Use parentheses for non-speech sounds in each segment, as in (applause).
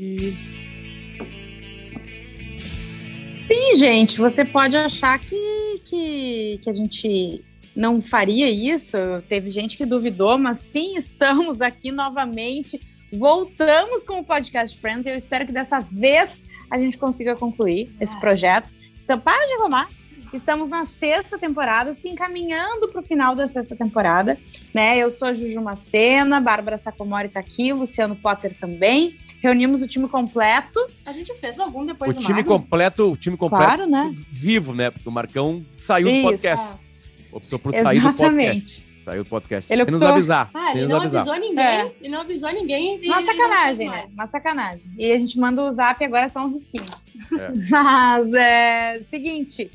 E Sim, gente, você pode achar que, que, que a gente não faria isso. Teve gente que duvidou, mas sim, (laughs) estamos aqui novamente. Voltamos com o podcast Friends e eu espero que dessa vez a gente consiga concluir esse projeto. Então, para de reclamar. Estamos na sexta temporada, se encaminhando para o final da sexta temporada. Né? Eu sou a Juju Macena, Bárbara Sacomori está aqui, Luciano Potter também. Reunimos o time completo. A gente fez algum depois o do time completo, o time completo Claro, né? vivo, né? Porque o Marcão saiu do Isso. podcast. Ah. Optou por sair do podcast. Exatamente. Saiu do podcast. Ele sem nos optou- avisar. Ah, sem ele nos não avisar. avisou ninguém. É. Ele não avisou ninguém. Uma sacanagem, né? Uma sacanagem. E a gente manda o zap agora é só um risquinho. É. (laughs) Mas é seguinte.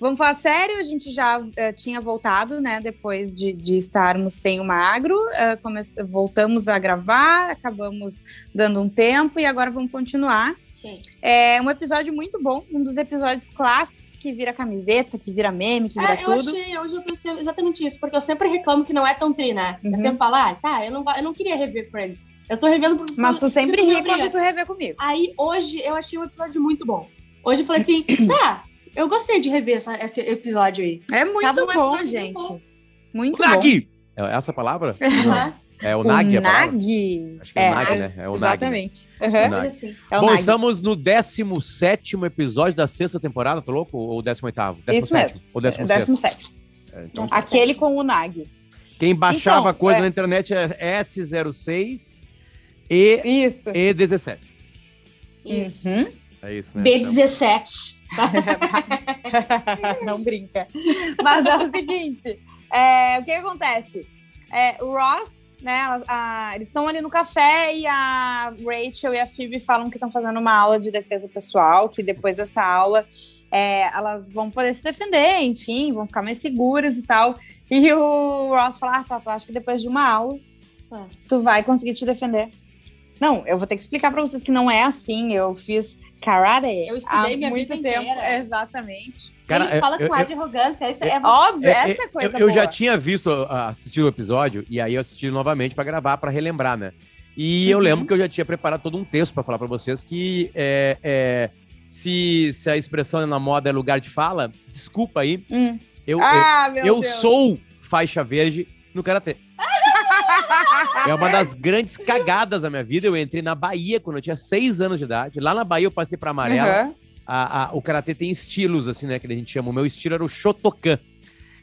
Vamos falar sério, a gente já eh, tinha voltado, né? Depois de, de estarmos sem o magro, come- voltamos a gravar, acabamos dando um tempo e agora vamos continuar. Sim. É um episódio muito bom, um dos episódios clássicos que vira camiseta, que vira meme, que vira É, eu tudo. achei, hoje eu pensei exatamente isso, porque eu sempre reclamo que não é tão tri, né? Uhum. Eu sempre falo, ah, tá, eu não, eu não queria rever Friends. Eu tô revendo por. Mas tu sempre ri quando tu revê comigo. Aí hoje eu achei um episódio muito bom. Hoje eu falei assim, (clears throat) tá, eu gostei de rever essa- esse episódio aí. É muito Tava um bom, episódio gente. muito bom. Muito O bom. Nag! É essa a palavra? (laughs) Aham, É o Nag a palavra? Nag. Acho que é, o Nag, né? É o Nag. né? Exatamente. O Aham. Nag. assim. É o Bom, Nag. estamos no 17 episódio da sexta temporada, tô louco? Ou 18? Isso mesmo. Ou É, 16? 17. É, então, Aquele com o Nag. quem baixava Então, coisa é. na internet é S06 e Isso. E17. Isso. Uhum. É isso, né? B17. (laughs) Não brinca. Mas é o seguinte: é, o que, que acontece? É, o Ross, né? a- a- eles estão ali no café e a Rachel e a Phoebe falam que estão fazendo uma aula de defesa pessoal, que depois dessa aula é, elas vão poder se defender, enfim, vão ficar mais seguras e tal. E o Ross fala: Ah, tá, tu acha que depois de uma aula Ah. tu vai conseguir te defender? Não, eu vou ter que explicar pra vocês que não é assim. Eu fiz karate Eu estudei há minha muito vida tempo. inteira. Exatamente. Cara, Ele fala eu- com eu- ar de arrogância. Isso é, Óbvio, É, essa é, é coisa eu, eu já tinha visto, ah, assistido o episódio, e aí eu assisti novamente pra gravar, pra relembrar, né? E eu Uhum. lembro que eu já tinha preparado todo um texto pra falar pra vocês que é, é, se, se a expressão na moda é lugar de fala, desculpa aí, Hum. eu, Ah, eu, meu eu Deus. sou faixa verde no Karatê. É uma das grandes cagadas da minha vida. Eu entrei na Bahia quando eu tinha seis anos de idade. Lá na Bahia eu passei pra amarela. Uhum. A- a- o karatê tem estilos, assim, né? Que a gente chama. O meu estilo era o Shotokan.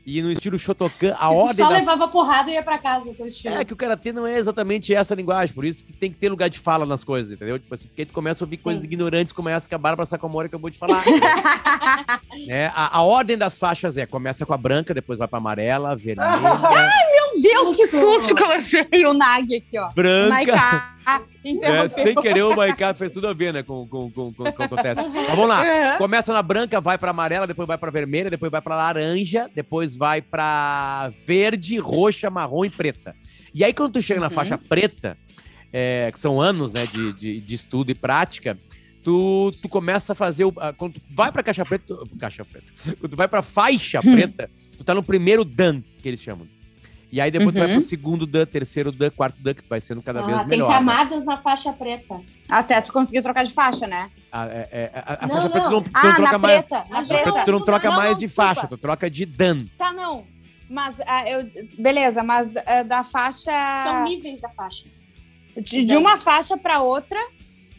E no estilo Shotokan, a ordem só das... levava porrada e ia pra casa, teu estilo. É que o karatê não é exatamente essa linguagem, por isso que tem que ter lugar de fala nas coisas, entendeu? Tipo assim, porque tu começa a ouvir Sim. coisas ignorantes como essa que a Bárbara Sacomori acabou de falar. né? (laughs) a, a ordem das faixas é, começa com a branca, depois vai pra amarela, vermelha, (laughs) Meu Deus, que susto que eu achei o Nag aqui, ó. branca. Maiká. (laughs) É, sem querer, o Maiká fez tudo a ver, né, com, com, com, com, com o que acontece. Mas vamos lá. Uhum. Começa na branca, vai pra amarela, depois vai pra vermelha, depois vai pra laranja, depois vai pra verde, roxa, marrom e preta. E aí, quando tu chega na Uhum. faixa preta, é, que são anos né, de, de, de estudo e prática, tu, tu começa a fazer. O, quando tu vai pra caixa preta. tu- Caixa preta. Quando tu vai pra faixa Hum. preta, tu tá no primeiro Dan, que eles chamam. E aí depois tu vai Uhum. pro segundo Dan, terceiro Dan, quarto Dan, que tu vai sendo cada Ah, vez tem melhor. né? camadas na faixa preta. Até tu conseguiu trocar de faixa, né? A, é- é- a- a Não, faixa preta tu não. não, tu Ah, não troca mais. preta. Na preta. preta tu não troca Não, mais não, de desculpa. faixa, tu troca de Dan. Tá, não. Mas ah, eu. Beleza, mas ah, da faixa. São níveis da faixa. De, de uma faixa pra outra,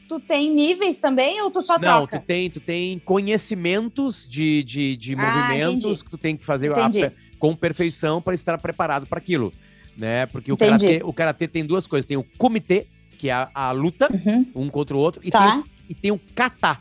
tu tem níveis também ou tu só Não, troca? tu tem, tu tem conhecimentos de, de, de Ah, movimentos entendi. que tu tem que fazer a com perfeição para estar preparado para aquilo, né? Porque o Entendi. karatê, o karatê tem duas coisas, tem o comitê, que é a, a luta Uhum. um contra o outro, e, Tá. tem, o- e tem o kata.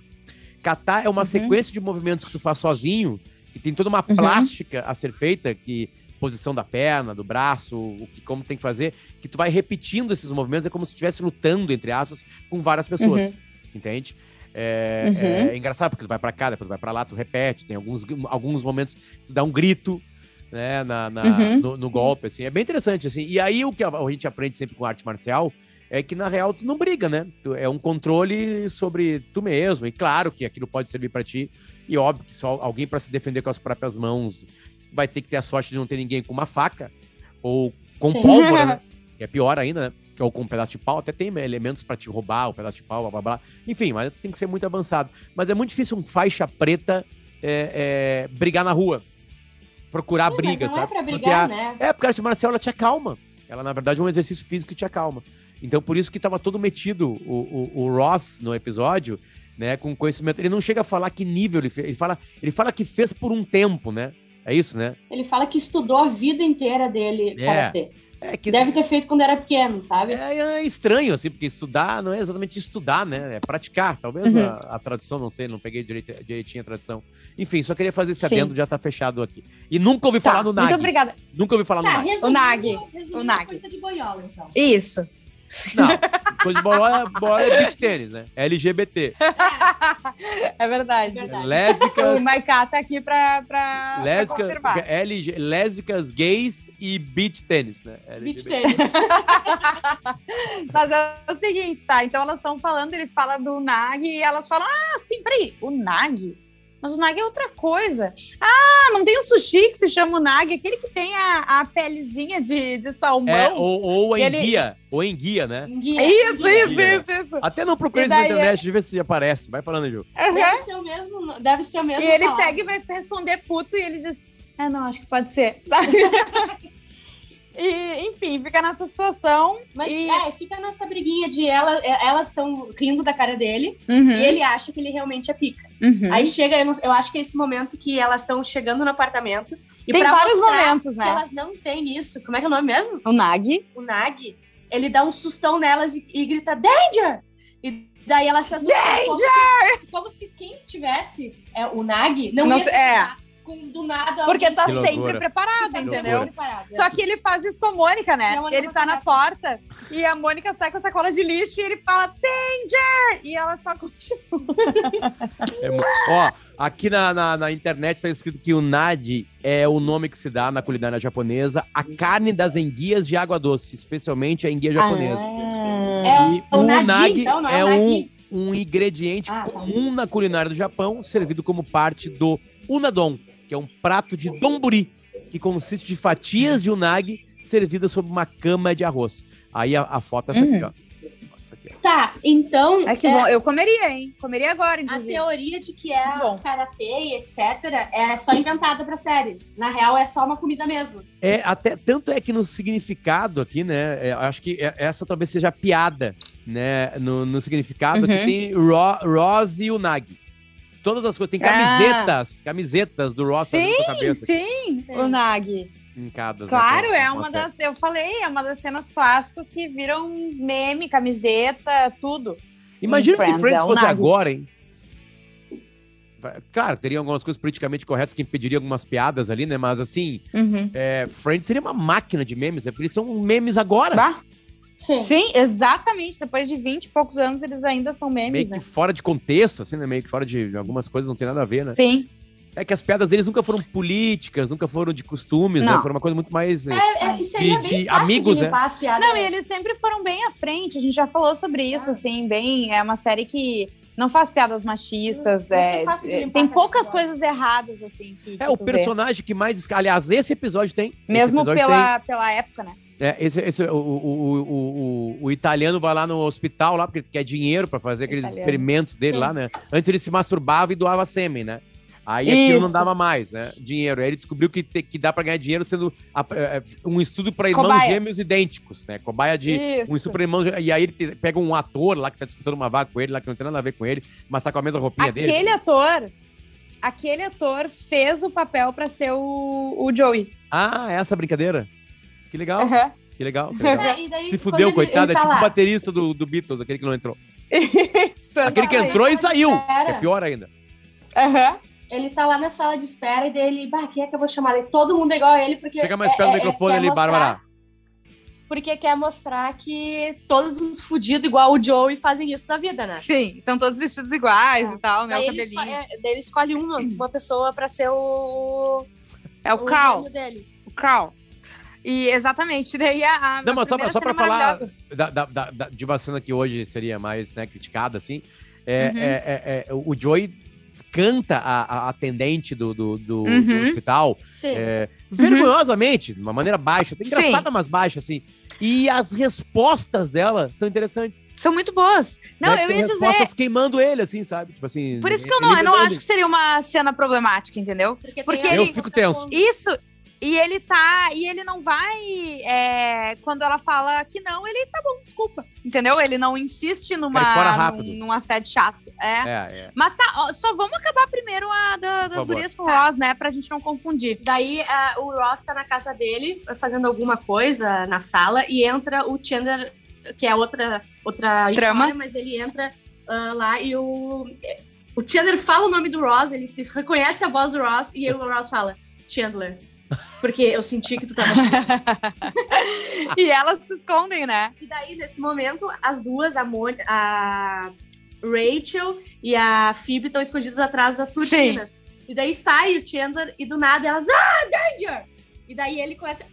Kata é uma Uhum. sequência de movimentos que tu faz sozinho, que tem toda uma Uhum. plástica a ser feita, que posição da perna, do braço, o que como tem que fazer, que tu vai repetindo esses movimentos, é como se estivesse lutando, entre aspas, com várias pessoas. Uhum. Entende? É, Uhum. é engraçado, porque tu vai pra cá, depois tu vai pra lá, tu repete, tem alguns, alguns momentos que tu dá um grito, né, na, na- Uhum. no, no golpe, assim. É bem interessante, assim. E aí o que a, a gente aprende sempre com arte marcial é que, na real, tu não briga, né? Tu- é um controle sobre tu mesmo. E claro que aquilo pode servir pra ti. E óbvio que só alguém pra se defender com as próprias mãos vai ter que ter a sorte de não ter ninguém com uma faca ou com Sim. pólvora, né? (laughs) É pior ainda, né? ou com um pedaço de pau, até tem elementos pra te roubar o pedaço de pau, blá blá blá. Enfim, mas tem que ser muito avançado. Mas é muito difícil um faixa preta é, é, brigar na rua. Procurar Sim, briga, mas não sabe? é pra Porque brigar, a- né? é, porque a arte marcial ela te acalma. Ela, na verdade, é um exercício físico que te acalma. Então, por isso que tava todo metido o, o, o Ross no episódio, né? Com conhecimento. Ele não chega a falar que nível ele fez. Ele fala, ele fala que fez por um tempo, né? É isso, né? Ele fala que estudou a vida inteira dele É. karatê. É que Deve ter feito quando era pequeno, sabe? é, é estranho, assim, porque estudar não é exatamente estudar, né? É praticar. Talvez Uhum. a, a tradução, não sei, não peguei direito, direitinho a tradução. Enfim, só queria fazer esse Sim. adendo, já tá fechado aqui. E nunca ouvi falar Tá, no Nag. muito obrigada. Nunca ouvi falar no Tá, Nag. resumindo, O Nag. resumindo, O Nag. coisa de boiola, então. Isso. Não, coisa de bola, bola é beach tênis, né? LGBT. É verdade. Verdade. O Lésbicas, Maiká tá aqui pra, pra, pra lésbicas, confirmar. LG, lésbicas, gays e beach tênis, né? Beach tênis. (laughs) Mas é o seguinte, tá? Então elas estão falando, ele fala do Nag e elas falam: ah, sim, peraí, o Nag? Mas o Nag é outra coisa. Ah, não tem um sushi que se chama o Nag, aquele que tem a, a pelezinha de, de salmão. É, ou, ou E ele- enguia, ou enguia, né? Guia, Isso, guia. isso, isso, isso. Até não procurei isso na é- internet, deixa eu ver se aparece. Vai falando, Ju. Aham. Deve ser o mesmo, deve ser o mesmo. E ele palavra. pega e vai responder puto e ele diz: É, não, acho que pode ser. (laughs) E, enfim, fica nessa situação. Mas e... é, fica nessa briguinha de ela, é, elas estão rindo da cara dele Uhum, e ele acha que ele realmente é pica. uhum. Aí chega, eu, não- eu acho que é esse momento que elas estão chegando no apartamento. E Tem vários momentos, que né? elas não têm isso. Como é que é o nome mesmo? O Nag. O Nag. Ele dá um sustão nelas e, e grita Danger! E daí elas se assustam. Como se, como se quem tivesse é, o Nag não, Não ia se- é. Com, do nada. Porque tá Que sempre loucura. preparado, tá entendeu? preparado. Só que ele faz isso com a Mônica, né? A Ele tá na porta e a Mônica sai com a sacola de lixo e ele fala Danger! E ela só continua. (laughs) É ó, aqui na, na, na internet tá escrito que o nadi é o nome que se dá na culinária japonesa a carne das enguias de água doce, especialmente a enguia japonesa. É E o o nadi, nagi então, não é é o um, nagi. um ingrediente Ah, tá. comum na culinária do Japão, servido como parte do unadon, que é um prato de donburi, que consiste de fatias de unagi servidas sobre uma cama de arroz. Aí a, a foto é essa aqui, Uhum. ó. Essa aqui, ó. Tá, então Ai, que é, bom. Eu comeria, hein? Comeria agora, a inclusive. teoria de que é Bom. karatê e etc. é só inventada pra série. Na real, é só uma comida mesmo. É, até, tanto é que no significado aqui, né? é, acho que é- essa talvez seja a piada, né? No, no significado Uhum. que tem Ro, Ross e o Nag. Todas as coisas. Tem Ah. camisetas, camisetas do Ross fazendo sua cabeça Sim, Sim. o Nag. hincadas. né, Claro, com- é uma série. das. Eu falei, é uma das cenas clássicas que viram meme, camiseta, tudo. Imagina se Friends, Friends é fosse Nag. agora, hein? Claro, teria algumas coisas politicamente corretas que impediriam algumas piadas ali, né? Mas assim, é, Friends seria uma máquina de memes, é porque eles são memes agora. Bah, Sim. Sim, exatamente. Depois de 20 e poucos anos, eles ainda são Meio memes, que né? fora de contexto, assim, né? Meio que fora de algumas coisas não tem nada a ver, né? Sim. É que as piadas deles nunca foram políticas, nunca foram de costumes, né? Não. Foram uma coisa muito mais. É, é, e seria De- bem de fácil amigos, de né? limpar as piadas. Não, e eles sempre foram bem à frente. A gente já falou sobre isso, Ah. assim, bem. É uma série que não faz piadas machistas. É, é, limpar tem poucas coisas erradas, assim. Que, É, que o tu vê. personagem que mais. Aliás, esse episódio tem. Esse Mesmo episódio pela, pela época, né? É, esse, esse- o, o, o, o, italiano vai lá no hospital, lá, porque ele quer dinheiro pra fazer aqueles Italiano. experimentos dele Sim. lá, né? Antes ele se masturbava e doava sêmen, né? Aí aquilo não Isso. dava mais, né? Dinheiro. Aí ele descobriu que, te- que dá pra ganhar dinheiro sendo a- é, um estudo pra irmãos Cobaia. gêmeos idênticos, né? Cobaia de. Isso. Um estudo pra irmãos. E aí ele pega um ator lá que tá disputando uma vaga com ele, lá que não tem nada a ver com ele, mas tá com a mesma roupinha dele. Aquele ator, aquele ator fez o papel pra ser o, o Joey. Ah, essa brincadeira? Que legal, Aham. que legal. que (laughs) legal. É, daí, Se fudeu, ele- coitado. ele É tá tipo o baterista do, do Beatles, aquele que não entrou. Isso, Aquele que exatamente. entrou e saiu. Espera. É pior ainda. Aham. Ele tá lá na sala de espera e dele, bah, quem é que eu vou chamar? E todo mundo é igual a ele, porque. Chega mais é- perto do é- microfone ali, mostrar- Bárbara. Porque quer mostrar que todos os fudidos, igual o Joey, fazem isso na vida, né? Sim, estão todos vestidos iguais É. e tal, né? Daí O ele, cabelinho. é, daí ele escolhe uma, uma pessoa pra ser o. É o Cal. gêmeo dele. O Cal. E exatamente, (laughs) daí a. a Não, mas só pra, só pra falar da, da, da- da- de uma cena que hoje seria mais né, criticada, assim, é, Uhum. é- é- é- o Joey canta a, a atendente do, do, do- do Uhum. hospital Sim. é, vergonhosamente, de uma maneira baixa, até engraçada, mas baixa, assim. E as respostas dela são interessantes. São muito boas. Não, Né? eu São ia dizer. respostas queimando ele, assim, sabe? Tipo assim. Por isso que eu ele não, eu não acho que seria uma cena problemática, entendeu? Porque, Porque tem a Eu ele- fico tenso. Isso. E ele tá. E ele não vai. é, quando ela fala que não, ele tá bom, desculpa. Entendeu? Ele não insiste numa, num, num assédio chato. É. É, é. Mas tá, ó, só vamos acabar primeiro a da, das gurias com o Ross, né? Pra gente não confundir. Daí ah, o Ross tá na casa dele, fazendo alguma coisa na sala, e entra o Chandler, que é outra, outra Trama. história, mas ele entra ah, lá e o. O Chandler fala o nome do Ross, ele reconhece a voz do Ross, e aí o Ross fala, Chandler. Porque eu senti que tu tava. (laughs) e elas se escondem, né? E daí, nesse momento, as duas, a, Mon a Rachel e a Phoebe, estão escondidas atrás das cortinas. E daí sai o Chandler e do nada elas, ah, danger! E daí ele começa,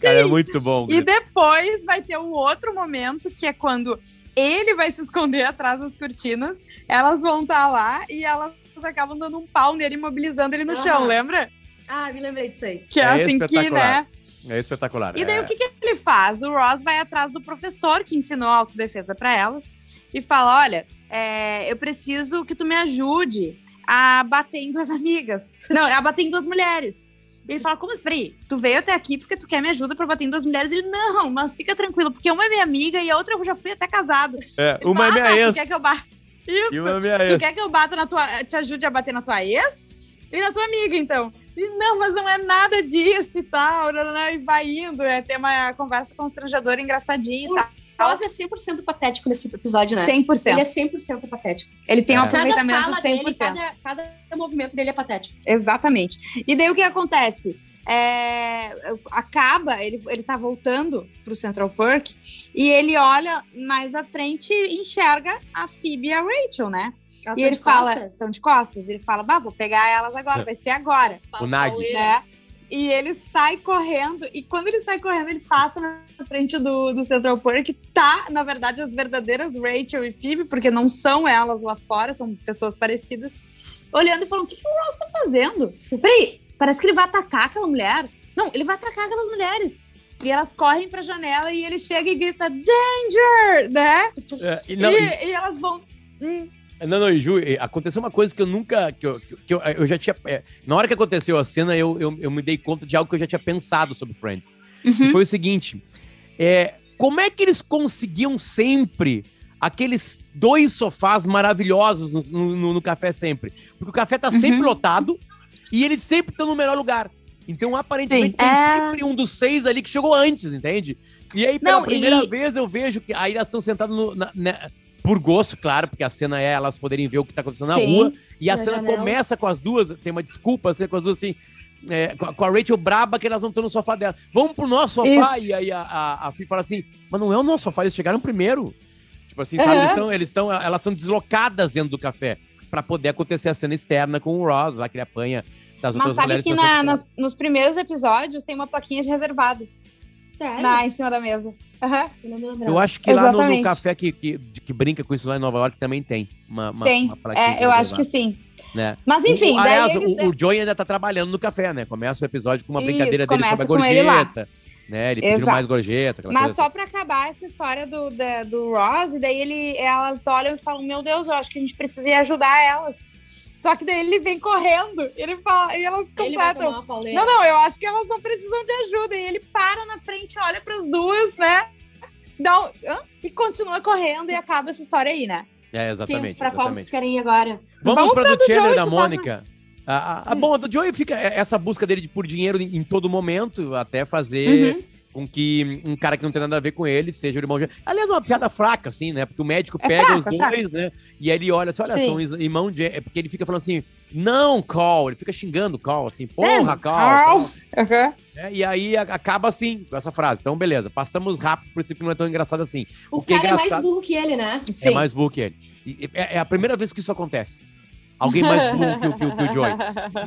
Cara, é muito bom. E depois vai ter um outro momento que é quando ele vai se esconder atrás das cortinas, elas vão estar lá e elas acabam dando um pau nele, imobilizando ele no chão, lembra? Ah, me lembrei disso aí. Que é, É assim que, né? É espetacular. E daí é. o que, que ele faz? O Ross vai atrás do professor que ensinou a autodefesa pra elas e fala: olha, é, eu preciso que tu me ajude a bater em duas amigas. (laughs) Não, a bater em duas mulheres. E ele fala: como? Peraí, tu veio até aqui porque tu quer me ajuda pra bater em duas mulheres? Ele, não, mas fica tranquilo, porque uma é minha amiga e a outra eu já fui até casado. É, Ele uma é fala, minha "Ah, ex. Tu quer que eu bata? Isso. E uma é minha Tu ex. quer que eu bata na tua. te ajude a bater na tua ex? E na tua amiga, então. E não, mas não é nada disso e tal. E vai indo, é ter uma conversa constrangedora, engraçadinha e tal. O Ross é 100% patético nesse episódio, né? 100%. Ele Ele, é 100% patético. tem um É. Cada aproveitamento fala de 100%. dele, cada, cada movimento dele é patético. Exatamente. E daí o que acontece? É, acaba, ele, ele tá voltando pro Central Park e ele olha mais à frente e enxerga a Phoebe e a Rachel, né? Elas e são ele fala, costas. estão de costas. Ele fala, bah, vou pegar elas agora, vai ser agora. O Nag. né? E ele sai correndo, e quando ele sai correndo, ele passa na frente do, do Central Park, tá, na verdade, as verdadeiras Rachel e Phoebe, porque não são elas lá fora, são pessoas parecidas, olhando e falando: o que, que o Ross tá fazendo? Peraí, parece que ele vai atacar aquela mulher. Não, ele vai atacar aquelas mulheres. E elas correm pra janela e ele chega e grita: Danger! Né? É, e não, e, e- e elas vão. Hum, Não, não, e Ju, aconteceu uma coisa que eu nunca. Que eu, que eu, eu já tinha. é, na hora que aconteceu a cena, eu, eu, eu me dei conta de algo que eu já tinha pensado sobre Friends. Uhum. Que foi o seguinte: é, como é que eles conseguiam sempre aqueles dois sofás maravilhosos no, no- no café sempre? Porque o café tá sempre Uhum. lotado e eles sempre estão no melhor lugar. Então, aparentemente, Sim, tem é. sempre um dos seis ali que chegou antes, entende? E aí, pela Não, primeira e- vez, eu vejo que aí elas estão sentadas no, na- na- por gosto, claro, porque a cena é elas poderem ver o que tá acontecendo na Sim. rua. E a Na cena janela. começa com as duas, tem uma desculpa, assim, com as duas assim. é, com, a, Rachel braba que elas não estão no sofá dela. Vamos pro nosso sofá. E aí a, a, a Fih fala assim: Mas não é o nosso sofá, eles chegaram primeiro. Tipo assim, sabe? Eles estão, eles estão, elas são deslocadas dentro do café pra poder acontecer a cena externa com o Ross, lá que ele apanha das Mas outras sabe mulheres. que estão na- sempre- nas- nos primeiros episódios tem uma plaquinha de reservado Sério? na, em cima da mesa. Aham. Eu não me lembrava. Eu acho que lá no, no Exatamente. café que, que, que brinca com isso lá em Nova York também tem. Uma, uma, tem. uma plaquinha É, eu acho que sim. Né? Mas enfim, o, aliás, eles- o, o Joey ainda tá trabalhando no café, né? Começa o episódio com uma Isso, brincadeira dele sobre a gorjeta. Né? Ele Exato. mais gorjeta. Mas coisa só pra acabar essa história do, da- do Ross, e daí ele, elas olham e falam: Meu Deus, eu acho que a gente precisa ir ajudar elas. Só que daí ele vem correndo, ele fala, e elas completam. Não, não, eu acho que elas não precisam de ajuda. E ele para na frente, olha pras duas, né? Dá um- e continua correndo e acaba essa história aí, né? assim. É, exatamente. pra qual vocês querem ir agora? Vamos, Vamos pra pra do do Chandler e da que passa- Mônica. A, a, a, bom, a do Joey fica é, essa busca dele de por dinheiro em, em todo momento, até fazer Uhum. com que um cara que não tem nada a ver com ele seja o irmão gêmeo. Aliás, é uma piada fraca, assim, né? Porque o médico É pega fraca, os fraca. dois, né? E aí ele olha assim: olha, Sim. são irmão gêmeo. É porque ele fica falando assim: não, Call. Ele fica xingando o Call, assim, porra, É, Call. Carl. Aham. É, e aí a- acaba assim, com essa frase. Então, beleza, passamos rápido, por isso que não é tão engraçado assim. O, O é cara é mais engraçado- burro que ele, né? Sim. É mais burro que ele. E- É, é a primeira vez que isso acontece. Alguém mais burro que, o- que, que o (laughs) Joey.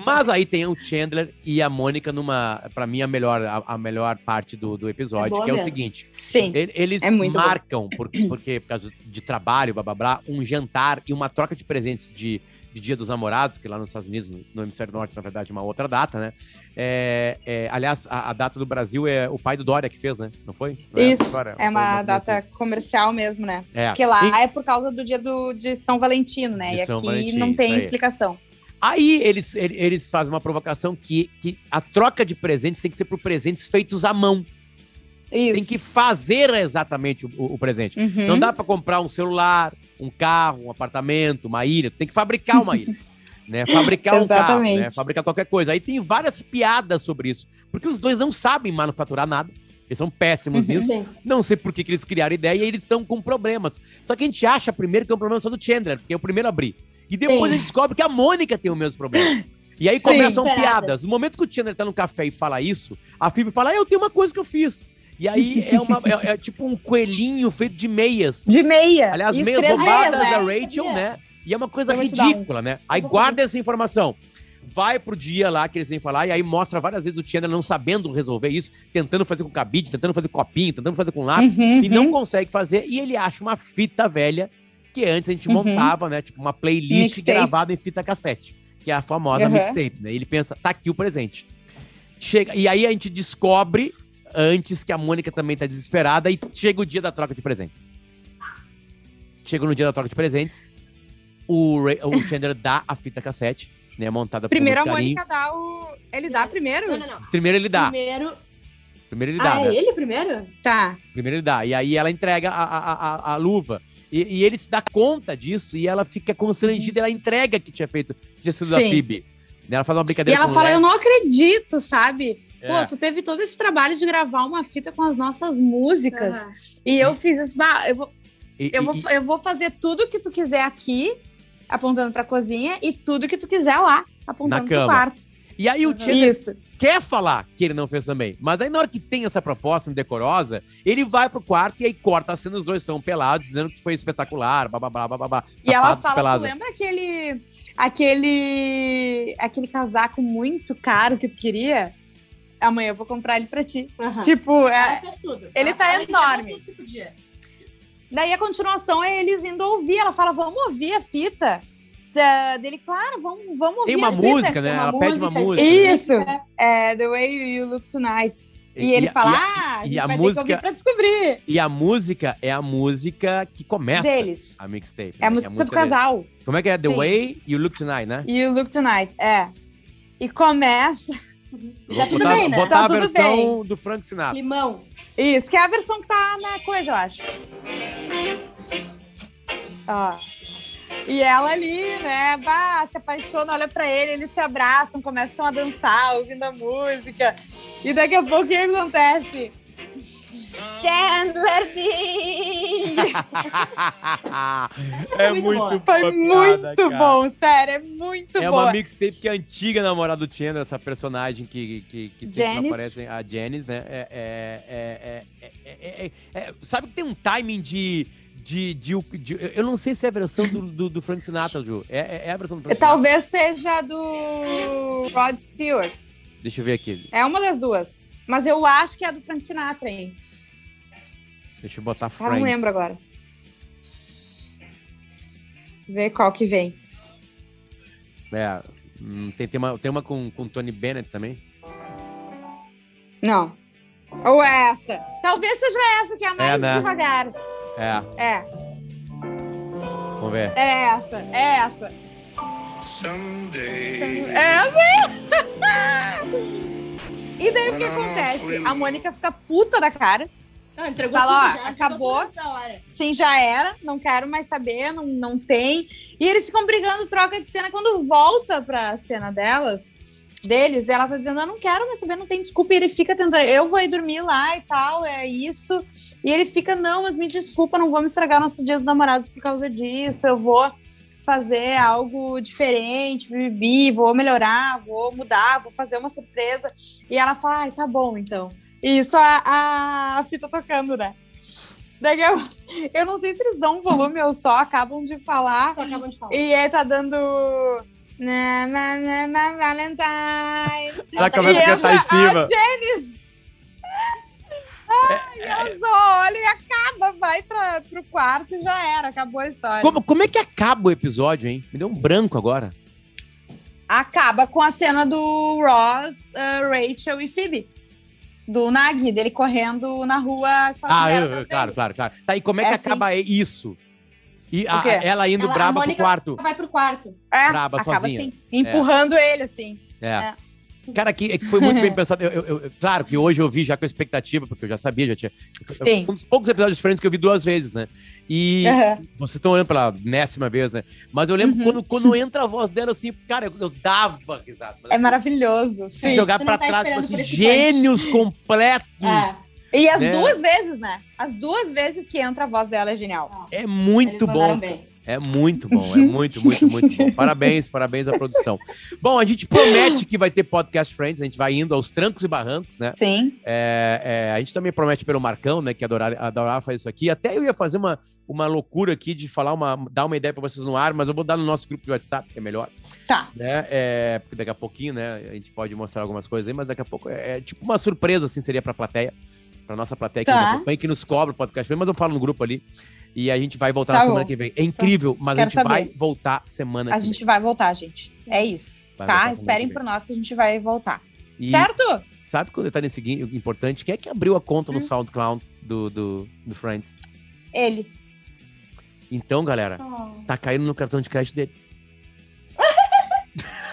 Mas aí tem o Chandler e a Mônica numa, pra mim, a melhor, a, a melhor parte do, do episódio, É que é o seguinte. Sim. ele- Eles É marcam, por, porque por causa de trabalho, blá, blá, blá, um jantar e uma troca de presentes de, de Dia dos Namorados, que lá nos Estados Unidos, no, no Hemisfério Norte, na verdade, é uma outra data, né? É, é, aliás, a, a data do Brasil é o pai do Dória que fez, né? Não foi? Não Isso, Agora, É uma coisa data assim. comercial mesmo, né? É. Porque lá E- é por causa do dia do, de São Valentino, né? De e São aqui Valentim, não tem aí. Explicação. Aí eles, ele- eles fazem uma provocação que, que a troca de presentes tem que ser por presentes feitos à mão. Isso. Tem que fazer exatamente o, o- presente. Uhum. Não dá pra comprar um celular, um carro, um apartamento, uma ilha. Tem que fabricar uma ilha. (laughs) Né? Fabricar um carro, Exatamente. né? fabricar qualquer coisa. Aí tem várias piadas sobre isso. Porque os dois não sabem manufaturar nada. Eles são péssimos Uhum. nisso. Sim. Não sei por que, que eles criaram ideia e eles estão com problemas. Só que a gente acha primeiro que é um problema só do Chandler, porque é o primeiro a abrir. E depois Sim. a gente descobre que a Mônica tem o mesmo problema. E aí Sim. começam Esperada. piadas. No momento que o Chandler tá no café e fala isso, a Phoebe fala, ah, eu tenho uma coisa que eu fiz. E aí é, uma, é, é tipo um coelhinho feito de meias. De meia. Aliás, meias roubadas meias, da né? Rachel, Sabia? né? E é uma coisa ridícula, né? Aí guarda essa informação. Vai pro dia lá que eles que falar, e aí mostra várias vezes o Chandler não sabendo resolver isso, tentando fazer com cabide, tentando fazer com copinho, tentando fazer com lápis, Uhum, e não uhum. consegue fazer, e ele acha uma fita velha, que antes a gente Uhum. montava, né? Tipo, uma playlist Mixtape. gravada em fita cassete, que é a famosa Uhum. mixtape, né? Ele pensa, tá aqui o presente. Chega, e aí a gente descobre, antes que a Mônica também tá desesperada, e chega o dia da troca de presentes. Chega no dia da troca de presentes, o, Ray- o Chandler dá a fita cassete, né? Montada por Primeiro a. Mônica dá o. Ele dá primeiro? Não, não, não. Primeiro ele dá. Primeiro. Primeiro ele dá, ah, né? é ele primeiro? Tá. Primeiro ele dá. E aí ela entrega a, a, a, a luva. E, e ele se dá conta disso e ela fica constrangida. Ela entrega que tinha feito, que tinha sido da Sim. Phoebe. Né, Ela faz uma E brincadeira ela com o fala: Léo. Eu não acredito, sabe? É. Pô, tu teve todo esse trabalho de gravar uma fita com as nossas músicas. E eu fiz isso. Bah, eu, vou, E- eu, e- vou, e- eu vou fazer tudo que tu quiser aqui, apontando pra cozinha, e tudo que tu quiser lá, apontando Na pro quarto. E aí o Chandler Isso. Quer falar que ele não fez também. Mas aí na hora que tem essa proposta indecorosa, ele vai pro quarto e aí corta a cena, os dois são pelados, dizendo que foi espetacular, blá, blá, blá, blá, blá. E ela fala, tu pelados. lembra aquele, aquele, aquele casaco muito caro que tu queria? Amanhã eu vou comprar ele pra ti. Aham. Tipo, é- tudo. ele tá enorme. daí a continuação é eles indo ouvir. Ela fala, vamos ouvir a fita. Dele, claro, vamos, vamos ouvir Tem uma a música, né? Tem uma Ela pede uma música música. Isso. É, The Way You Look Tonight. E, ele fala, ah, a e gente a vai música- ter que ouvir pra descobrir. E a música é a música que começa Deles. a mixtape. É a né? música, do deles. casal. Como é que é? The Sim. Way You Look Tonight, né? You Look Tonight, é. E começa... Tá tudo botar bem, né? botar Tá a tudo versão do Frank Sinatra. Limão. Isso, que é a versão que tá na coisa, eu acho. Ó. E ela ali, né, bah, se apaixona, olha pra ele, eles se abraçam, começam a dançar, ouvindo a música. E daqui a pouco o que acontece? Chandler Bing! (laughs) é muito muito boa. Foi muito cara. bom, sério, é muito É boa. uma mixtape que é a antiga namorada do Chandler, essa personagem que, que, que sempre Janice. aparece, a Janice, né? É, é, é, é, é, é, é- sabe que tem um timing de, de, de, de- Eu não sei se é a versão do, do, do Frank Sinatra, Ju. É, é- é a versão do Frank Sinatra. Talvez seja do Rod Stewart. Deixa eu ver aqui. É uma das duas. Mas eu acho que é a do Frank Sinatra, hein? Deixa eu botar Ah, Friends. não lembro agora. Ver qual que vem. É, hum, tem, tem uma, tem uma com, com Tony Bennett também. Não. Ou é essa? Talvez seja essa que é a mais É, né? devagar. É, É, vamos ver. é essa, é essa. Someday. É essa. e daí o que acontece? A Mônica fica puta da cara. Não, entregou Fala, tudo ó, já. acabou. tudo. Sim, já era, não quero mais saber, não, não tem. E eles ficam brigando, troca de cena. Quando volta pra cena delas, deles, ela tá dizendo, eu não quero mais saber, não tem desculpa. E ele fica tentando, eu vou ir dormir lá e tal, é isso. E ele fica, não, mas me desculpa, não vamos estragar nosso dia dos namorados por causa disso, eu vou fazer algo diferente, bibi, vou melhorar, vou mudar, vou fazer uma surpresa. E ela fala, ai, tá bom, então. E isso a, a, fita tocando, né? Daqui a... Eu não sei se eles dão um volume ou só acabam de falar. Só acabam de falar. E aí tá dando. Na, na, na, na, Valentine. Ela começa a cantar em cima. A Janice. Ai, ela só olha e acaba, vai pra, pro quarto e já era, acabou a história. Como, como é que acaba o episódio, hein? Me deu um branco agora. Acaba com a cena do Ross, uh, Rachel e Phoebe. Do Nag, dele correndo na rua com a Ah, eu- claro, claro, claro. Tá, e como é que É assim. acaba isso? E a- ela indo Ela- a braba pro quarto. Vai pro quarto. É, Braba, acaba sozinha. assim, empurrando ele assim. É. É. Cara, que, é que foi muito (laughs) bem pensado. Eu, eu- eu- claro que hoje eu vi já com expectativa, porque eu já sabia, já tinha. Sim. Um dos poucos episódios diferentes que eu vi duas vezes, né? E Aham. vocês estão olhando pela décima vez, né? Mas eu lembro Uhum. quando, quando (laughs) entra a voz dela assim, cara, eu, eu dava risada. É maravilhoso. Se Sim. jogar pra tá trás, tipo assim, gênios completos. É. E as Né? duas vezes, né? As duas vezes que entra a voz dela é genial. É muito bom. bem. É muito bom, é muito, muito, muito bom. (laughs) Parabéns, parabéns à produção. Bom, a gente promete que vai ter podcast Friends, a gente vai indo aos trancos e barrancos, né? Sim. É, é, a gente também promete pelo Marcão, né? Que adorar, adorar fazer isso aqui. Até eu ia fazer uma, uma loucura aqui de falar uma, dar uma ideia para vocês no ar, mas eu vou dar no nosso grupo de WhatsApp, que é melhor. Tá. Né? É, porque daqui a pouquinho, né? A gente pode mostrar algumas coisas aí, mas daqui a pouco é, é tipo uma surpresa, assim, seria pra plateia. Pra nossa plateia que Tá. que nos cobra o podcast, mas eu falo no grupo ali. E a gente vai voltar Tá na semana bom. que vem. É incrível, mas a gente vai saber. voltar semana A que gente vai voltar, gente. É isso. vem. Vai Tá? semana Esperem que por nós que a gente vai voltar. vem. E Certo? sabe quando tá nesse seguinte importante? Quem é que abriu a conta no Hum. SoundCloud do, do, do Friends? Ele. Então, galera, tá caindo no cartão de crédito dele. (laughs)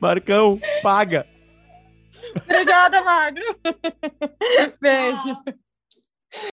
Marcão, paga. Obrigada, Magro. (laughs) Beijo.